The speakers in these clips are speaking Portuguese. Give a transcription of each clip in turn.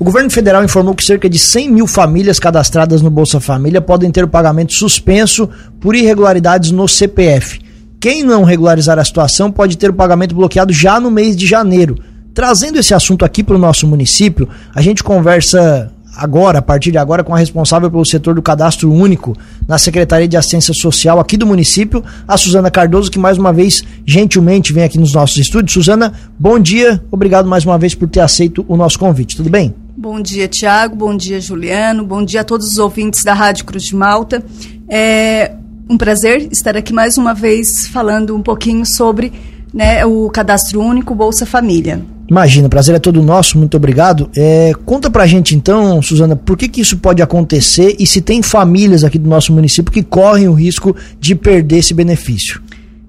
O governo federal informou que cerca de 100 mil famílias cadastradas no Bolsa Família podem ter o pagamento suspenso por irregularidades no CPF. Quem não regularizar a situação pode ter o pagamento bloqueado já no mês de janeiro. Trazendo esse assunto aqui para o nosso município, a gente conversa agora, a partir de agora, com a responsável pelo setor do cadastro único na Secretaria de Assistência Social aqui do município, a Suzana Cardoso, que mais uma vez gentilmente vem aqui nos nossos estúdios. Suzana, bom dia, obrigado mais uma vez por ter aceito o nosso convite, tudo bem? Bom dia, Tiago, bom dia, Juliano, bom dia a todos os ouvintes da Rádio Cruz de Malta. É um prazer estar aqui mais uma vez falando um pouquinho sobre né, o cadastro único Bolsa Família. Imagina, o prazer é todo nosso, muito obrigado. É, conta pra gente então, Suzana, por que, que isso pode acontecer e se tem famílias aqui do nosso município que correm o risco de perder esse benefício?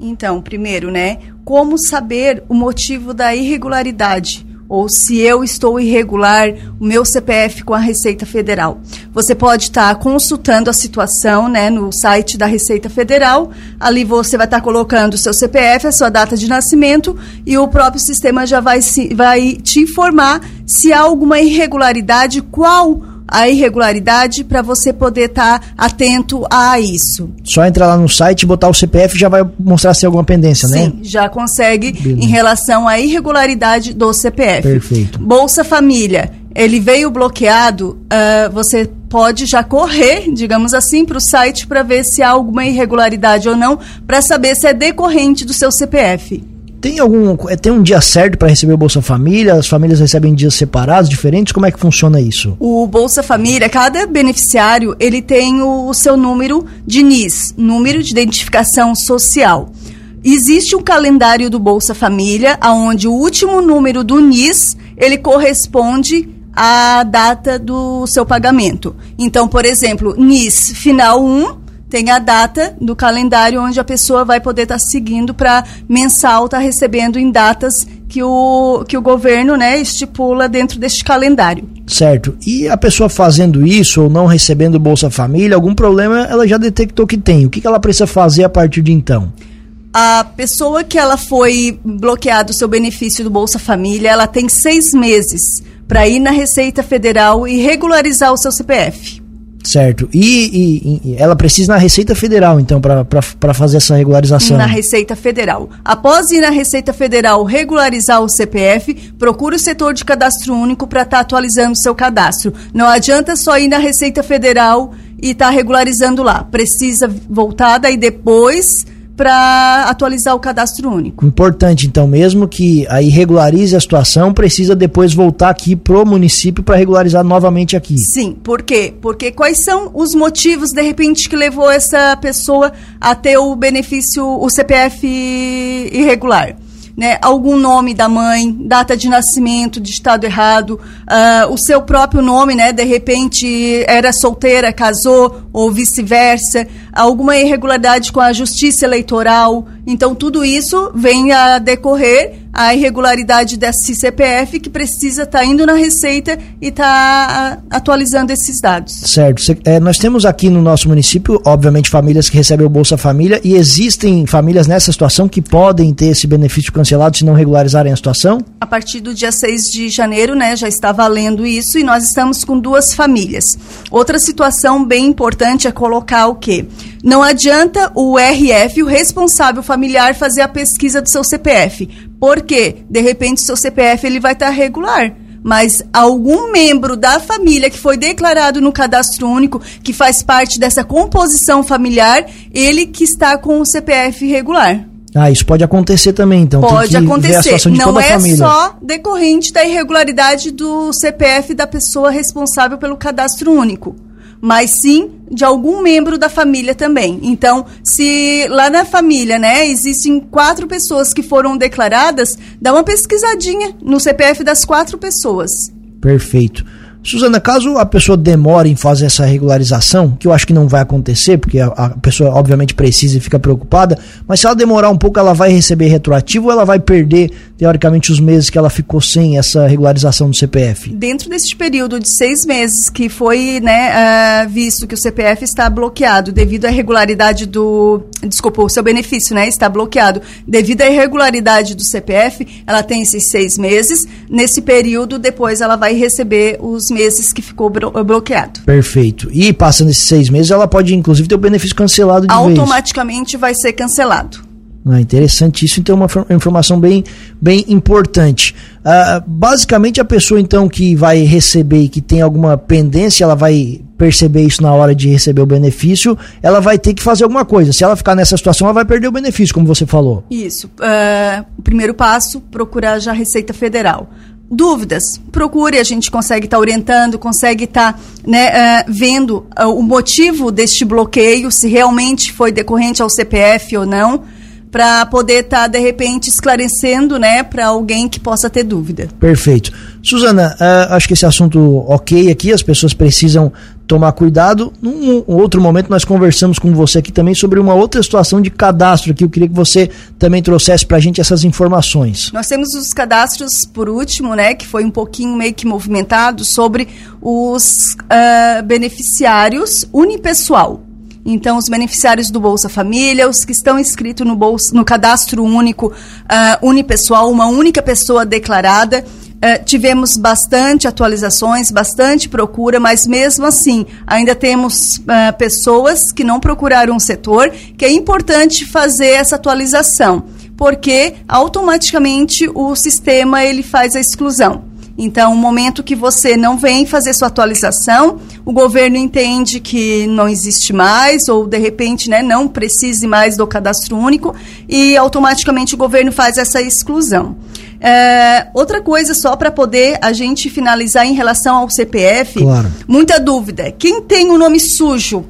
Então, primeiro, né, como saber o motivo da irregularidade? Ou se eu estou irregular o meu CPF com a Receita Federal. Você pode estar consultando a situação né, no site da Receita Federal. Ali você vai estar colocando o seu CPF, a sua data de nascimento, e o próprio sistema já vai, se, vai te informar se há alguma irregularidade, qual a irregularidade para você poder estar tá atento a isso. Só entrar lá no site botar o CPF já vai mostrar se alguma pendência, Sim, né? Sim, já consegue Beleza. em relação à irregularidade do CPF. Perfeito. Bolsa Família, ele veio bloqueado, uh, você pode já correr, digamos assim, para o site para ver se há alguma irregularidade ou não, para saber se é decorrente do seu CPF. Tem algum. É, tem um dia certo para receber o Bolsa Família? As famílias recebem dias separados, diferentes? Como é que funciona isso? O Bolsa Família, cada beneficiário, ele tem o, o seu número de NIS, número de identificação social. Existe um calendário do Bolsa Família, onde o último número do NIS, ele corresponde à data do seu pagamento. Então, por exemplo, NIS final 1 tem a data do calendário onde a pessoa vai poder estar tá seguindo para mensal estar tá recebendo em datas que o, que o governo né, estipula dentro deste calendário. Certo. E a pessoa fazendo isso ou não recebendo Bolsa Família, algum problema ela já detectou que tem. O que, que ela precisa fazer a partir de então? A pessoa que ela foi bloqueado o seu benefício do Bolsa Família, ela tem seis meses para ir na Receita Federal e regularizar o seu CPF. Certo. E, e, e, ela precisa na Receita Federal, então, para fazer essa regularização? Na Receita Federal. Após ir na Receita Federal regularizar o CPF, procure o setor de cadastro único para estar tá atualizando o seu cadastro. Não adianta só ir na Receita Federal e estar tá regularizando lá. Precisa voltar daí depois para atualizar o cadastro único. Importante, então, mesmo que aí regularize a situação, precisa depois voltar aqui pro município para regularizar novamente aqui. Sim, por quê? Porque quais são os motivos, de repente, que levou essa pessoa a ter o benefício, o CPF irregular? Né, algum nome da mãe, data de nascimento, de estado errado, uh, o seu próprio nome, né, de repente era solteira, casou, ou vice-versa, alguma irregularidade com a justiça eleitoral. Então, tudo isso vem a decorrer a irregularidade desse CPF que precisa estar tá indo na Receita e estar tá atualizando esses dados. Certo. É, nós temos aqui no nosso município, obviamente, famílias que recebem o Bolsa Família e existem famílias nessa situação que podem ter esse benefício cancelado se não regularizarem a situação? A partir do dia 6 de janeiro, né, já está valendo isso e nós estamos com duas famílias. Outra situação bem importante é colocar o quê? Não adianta o RF, o responsável familiar, fazer a pesquisa do seu CPF. Porque, de repente, seu CPF ele vai estar tá regular mas algum membro da família que foi declarado no cadastro único, que faz parte dessa composição familiar, ele que está com o CPF irregular. Ah, isso pode acontecer também, então. Pode acontecer. Não é só decorrente da irregularidade do CPF da pessoa responsável pelo cadastro único mas sim de algum membro da família também. Então, se lá na família, né, existem quatro pessoas que foram declaradas, dá uma pesquisadinha no CPF das quatro pessoas. Perfeito. Suzana, caso a pessoa demore em fazer essa regularização, que eu acho que não vai acontecer, porque a, a, pessoa obviamente precisa e fica preocupada, mas se ela demorar um pouco, ela vai receber retroativo ou ela vai perder, teoricamente, os meses que ela ficou sem essa regularização do CPF? Dentro deste período de seis meses que foi né, uh, visto que o CPF está bloqueado devido à irregularidade do. Desculpa, o seu benefício né, está bloqueado devido à irregularidade do CPF, ela tem esses seis meses. Nesse período, depois ela vai receber os meses que ficou bloqueado. Perfeito. E passando esses seis meses, ela pode, inclusive, ter o benefício cancelado de Automaticamente vez. vai ser cancelado. Ah, interessante isso, então é uma informação bem, bem importante. Ah, basicamente, a pessoa então que vai receber e que tem alguma pendência, ela vai perceber isso na hora de receber o benefício, ela vai ter que fazer alguma coisa. Se ela ficar nessa situação, ela vai perder o benefício, como você falou. Isso. Uh, o primeiro passo, procurar já a Receita Federal dúvidas, procure, a gente consegue estar tá orientando, consegue estar tá, né, uh, vendo uh, o motivo deste bloqueio, se realmente foi decorrente ao CPF ou não para poder estar, tá, de repente, esclarecendo né, para alguém que possa ter dúvida. Perfeito. Suzana, uh, acho que esse assunto ok aqui, as pessoas precisam tomar cuidado. Num outro momento, nós conversamos com você aqui também sobre uma outra situação de cadastro que eu queria que você também trouxesse para a gente essas informações. Nós temos os cadastros, por último, né, que foi um pouquinho meio que movimentado, sobre os uh, beneficiários unipessoal. Então, os beneficiários do Bolsa Família, os que estão inscritos no, no cadastro único uh, unipessoal, uma única pessoa declarada. Uh, tivemos bastante atualizações, bastante procura, mas mesmo assim ainda temos uh, pessoas que não procuraram o setor, que é importante fazer essa atualização, porque automaticamente o sistema ele faz a exclusão. Então, o momento que você não vem fazer sua atualização, o governo entende que não existe mais, ou de repente né, não precise mais do cadastro único, e automaticamente o governo faz essa exclusão. É, outra coisa, só para poder a gente finalizar em relação ao CPF, claro. muita dúvida. Quem tem o um nome sujo,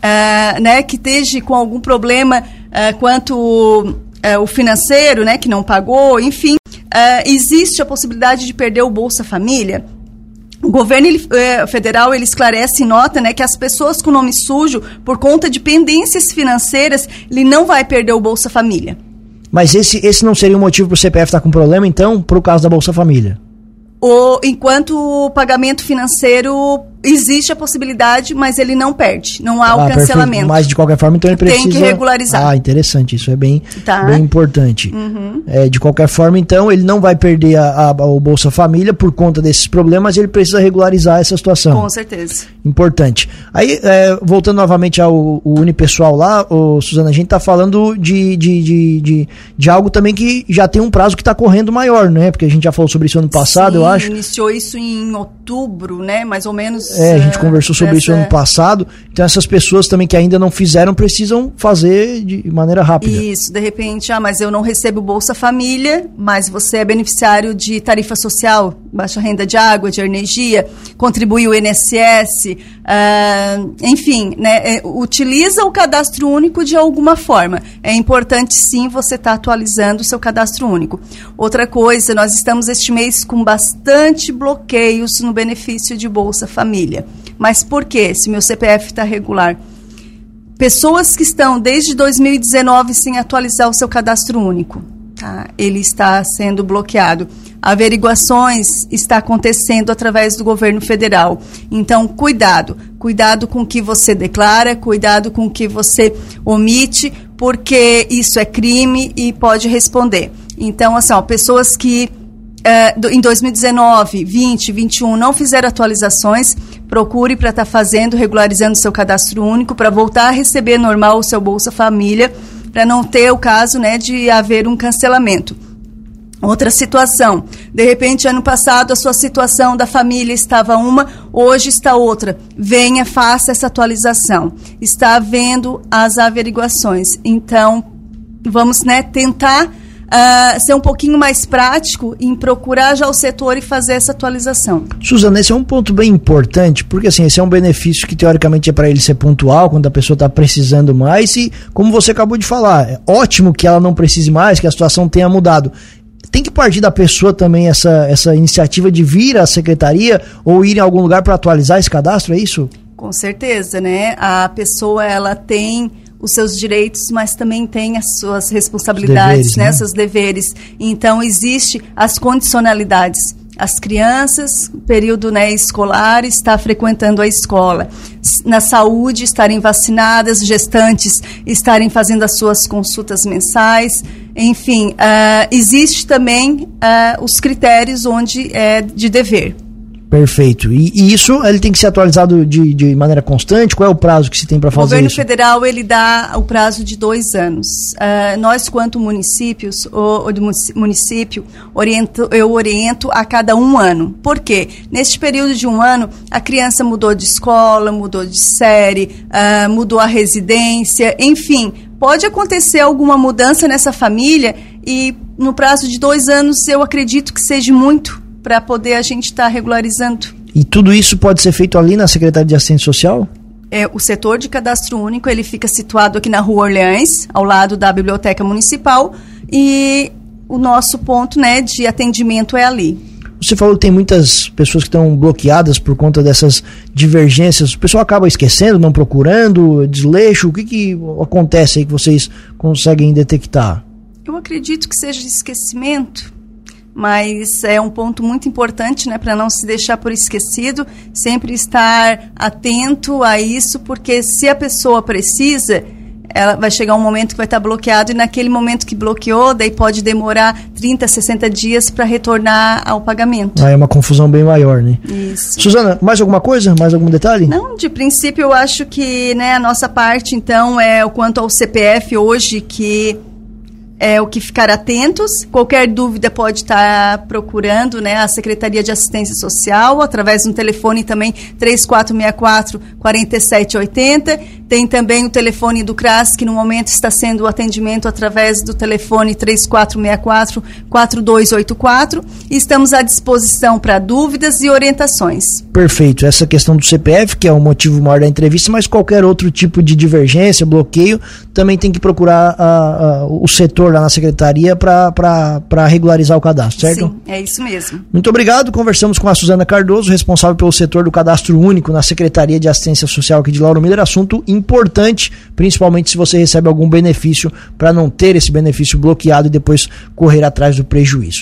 é, né, que esteja com algum problema é, quanto é, o financeiro, né, que não pagou, enfim, uh, existe a possibilidade de perder o Bolsa Família? O governo ele, eh, federal ele esclarece e nota né, que as pessoas com nome sujo, por conta de pendências financeiras, ele não vai perder o Bolsa Família. Mas esse, esse não seria um motivo para o CPF estar tá com problema, então, por causa da Bolsa Família? O, enquanto o pagamento financeiro existe a possibilidade, mas ele não perde. Não há ah, o cancelamento. Perfeito. Mas de qualquer forma, então ele precisa. Tem que regularizar. Ah, interessante. Isso é bem, tá. bem importante. Uhum. É, de qualquer forma, então, ele não vai perder a, a, o Bolsa Família por conta desses problemas, ele precisa regularizar essa situação. Com certeza. Importante. Aí, é, voltando novamente ao unipessoal lá, ô, Suzana, a gente está falando de, de, de, de, de algo também que já tem um prazo que está correndo maior, né? Porque a gente já falou sobre isso ano passado, Sim, eu acho. Iniciou isso em outubro, né? Mais ou menos é, a gente conversou sobre isso ano passado. Então essas pessoas também que ainda não fizeram precisam fazer de maneira rápida. Isso, de repente, ah, mas eu não recebo Bolsa Família, mas você é beneficiário de tarifa social, baixa renda de água, de energia, contribui o INSS, ah, enfim, né, é, utiliza o cadastro único de alguma forma. É importante sim você estar tá atualizando o seu cadastro único. Outra coisa, nós estamos este mês com bastante bloqueios no benefício de Bolsa Família. Mas por quê? Se meu CPF está regular. Pessoas que estão desde 2019 sem atualizar o seu cadastro único, tá? ele está sendo bloqueado. Averiguações está acontecendo através do governo federal. Então, cuidado, cuidado com o que você declara, cuidado com o que você omite, porque isso é crime e pode responder. Então, assim, ó, pessoas que é, do, em 2019, 20, 21 não fizeram atualizações, procure para estar tá fazendo, regularizando seu cadastro único, para voltar a receber normal o seu Bolsa Família, para não ter o caso né, de haver um cancelamento. Outra situação, de repente, ano passado a sua situação da família estava uma, hoje está outra. Venha, faça essa atualização. Está havendo as averiguações. Então, vamos né, tentar uh, ser um pouquinho mais prático em procurar já o setor e fazer essa atualização. Suzana, esse é um ponto bem importante, porque assim, esse é um benefício que teoricamente é para ele ser pontual, quando a pessoa está precisando mais, e como você acabou de falar, é ótimo que ela não precise mais, que a situação tenha mudado tem que partir da pessoa também essa, essa iniciativa de vir à secretaria ou ir em algum lugar para atualizar esse cadastro, é isso? Com certeza, né? A pessoa ela tem os seus direitos, mas também tem as suas responsabilidades, deveres, né? né? Seus deveres. Então existe as condicionalidades as crianças, período né, escolar, está frequentando a escola. Na saúde, estarem vacinadas, gestantes estarem fazendo as suas consultas mensais. Enfim, uh, existe também uh, os critérios onde é de dever. Perfeito. E, e, isso ele tem que ser atualizado de, de maneira constante? Qual é o prazo que se tem para fazer isso? O governo federal ele dá o prazo de dois anos. Uh, nós, quanto municípios, ou, ou município, oriento, eu oriento a cada um ano. Por quê? Neste período de um ano, a criança mudou de escola, mudou de série, uh, mudou a residência, enfim, pode acontecer alguma mudança nessa família e no prazo de dois anos eu acredito que seja muito para poder a gente estar tá regularizando. E tudo isso pode ser feito ali na Secretaria de Assistência Social? É, o setor de cadastro único ele fica situado aqui na Rua Orleans, ao lado da Biblioteca Municipal, e o nosso ponto né, de atendimento é ali. Você falou que tem muitas pessoas que estão bloqueadas por conta dessas divergências. O pessoal acaba esquecendo, não procurando, desleixo. O que, que acontece aí que vocês conseguem detectar? Eu acredito que seja esquecimento mas é um ponto muito importante, né, para não se deixar por esquecido, sempre estar atento a isso, porque se a pessoa precisa, ela vai chegar um momento que vai estar bloqueado e naquele momento que bloqueou, daí pode demorar 30, 60 dias para retornar ao pagamento. Ah, é uma confusão bem maior, né? Isso. Suzana, mais alguma coisa? Mais algum detalhe? Não, de princípio eu acho que, né, a nossa parte então é o quanto ao CPF hoje que é o que ficar atentos. Qualquer dúvida pode estar procurando né, a Secretaria de Assistência Social, através do telefone também 3464 4780. Tem também o telefone do CRAS, que no momento está sendo o atendimento através do telefone 3464 4284. E estamos à disposição para dúvidas e orientações. Perfeito. Essa questão do CPF, que é o motivo maior da entrevista, mas qualquer outro tipo de divergência, bloqueio, também tem que procurar a, a, o setor lá na secretaria para regularizar o cadastro, certo? Sim, é isso mesmo. Muito obrigado. Conversamos com a Suzana Cardoso, responsável pelo setor do cadastro único na Secretaria de Assistência Social aqui de Lauro Miller. Assunto importante, principalmente se você recebe algum benefício, para não ter esse benefício bloqueado e depois correr atrás do prejuízo.